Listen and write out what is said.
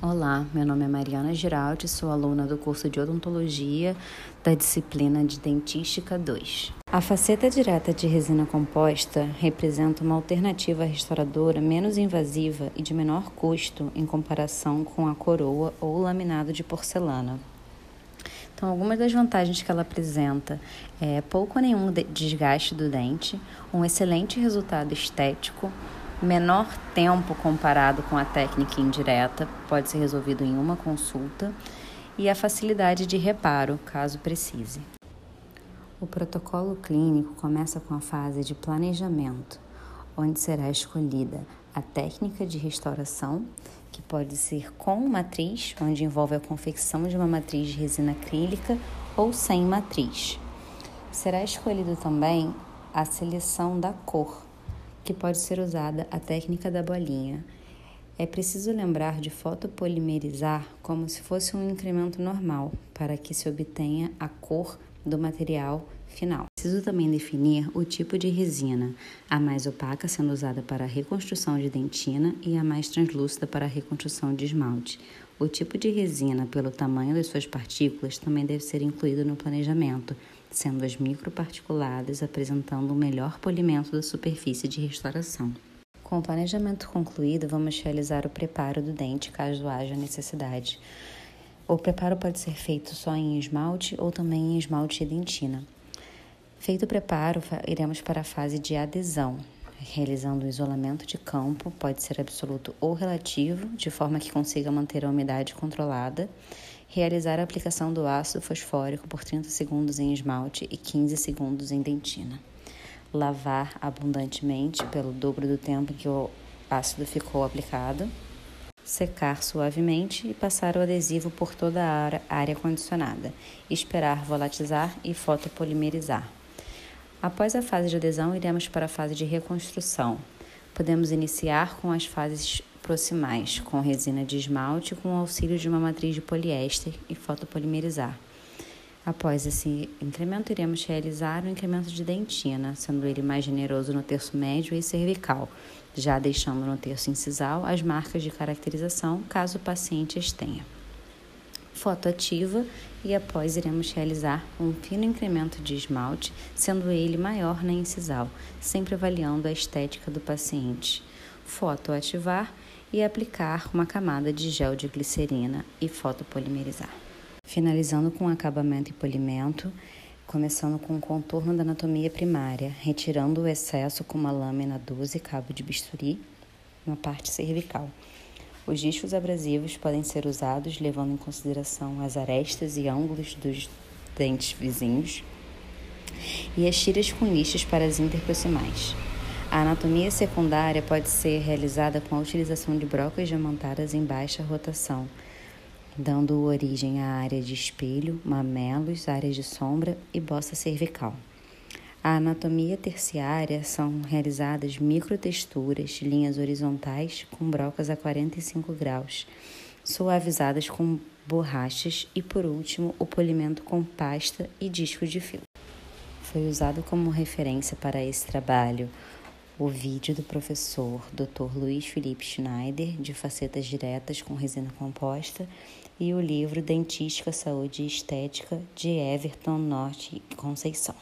Olá, meu nome é Mariana Giraldi, sou aluna do curso de Odontologia da disciplina de Dentística 2. A faceta direta de resina composta representa uma alternativa restauradora menos invasiva e de menor custo em comparação com a coroa ou laminado de porcelana. Então, algumas das vantagens que ela apresenta é pouco ou nenhum desgaste do dente, um excelente resultado estético, menor tempo comparado com a técnica indireta, pode ser resolvido em uma consulta, e a facilidade de reparo, caso precise. O protocolo clínico começa com a fase de planejamento, onde será escolhida a técnica de restauração, que pode ser com matriz, onde envolve a confecção de uma matriz de resina acrílica, ou sem matriz. Será escolhido também a seleção da cor, que pode ser usada a técnica da bolinha. É preciso lembrar de fotopolimerizar como se fosse um incremento normal, para que se obtenha a cor do material final. Preciso também definir o tipo de resina, a mais opaca sendo usada para a reconstrução de dentina e a mais translúcida para a reconstrução de esmalte. O tipo de resina, pelo tamanho das suas partículas, também deve ser incluído no planejamento, sendo as microparticuladas apresentando o melhor polimento da superfície de restauração. Com o planejamento concluído, vamos realizar o preparo do dente caso haja necessidade. O preparo pode ser feito só em esmalte ou também em esmalte e dentina. Feito o preparo, iremos para a fase de adesão, realizando o isolamento de campo, pode ser absoluto ou relativo, de forma que consiga manter a umidade controlada realizar a aplicação do ácido fosfórico por 30 segundos em esmalte e 15 segundos em dentina. Lavar abundantemente pelo dobro do tempo que o ácido ficou aplicado. Secar suavemente e passar o adesivo por toda a área condicionada. Esperar volatilizar e fotopolimerizar. Após a fase de adesão, iremos para a fase de reconstrução. Podemos iniciar com as fases proximais com resina de esmalte com o auxílio de uma matriz de poliéster e fotopolimerizar. Após esse incremento, iremos realizar o incremento de dentina, sendo ele mais generoso no terço médio e cervical, já deixando no terço incisal as marcas de caracterização, caso o paciente as tenha. Foto ativa e após iremos realizar um fino incremento de esmalte, sendo ele maior na incisal, sempre avaliando a estética do paciente. Foto ativar e aplicar uma camada de gel de glicerina e fotopolimerizar. Finalizando com acabamento e polimento, começando com o contorno da anatomia primária, retirando o excesso com uma lâmina 12 cabo de bisturi na parte cervical. Os discos abrasivos podem ser usados levando em consideração as arestas e ângulos dos dentes vizinhos e as tiras com lixos para as interproximais. A anatomia secundária pode ser realizada com a utilização de brocas diamantadas em baixa rotação, dando origem à área de espelho, mamelos, áreas de sombra e bossa cervical. A anatomia terciária são realizadas microtexturas, linhas horizontais com brocas a 45 graus, suavizadas com borrachas e, por último, o polimento com pasta e disco de fio. Foi usado como referência para esse trabalho o vídeo do professor Dr. Luiz Felipe Schneider, de facetas diretas com resina composta, e o livro Dentística, Saúde e Estética, de Everton Norte Conceição.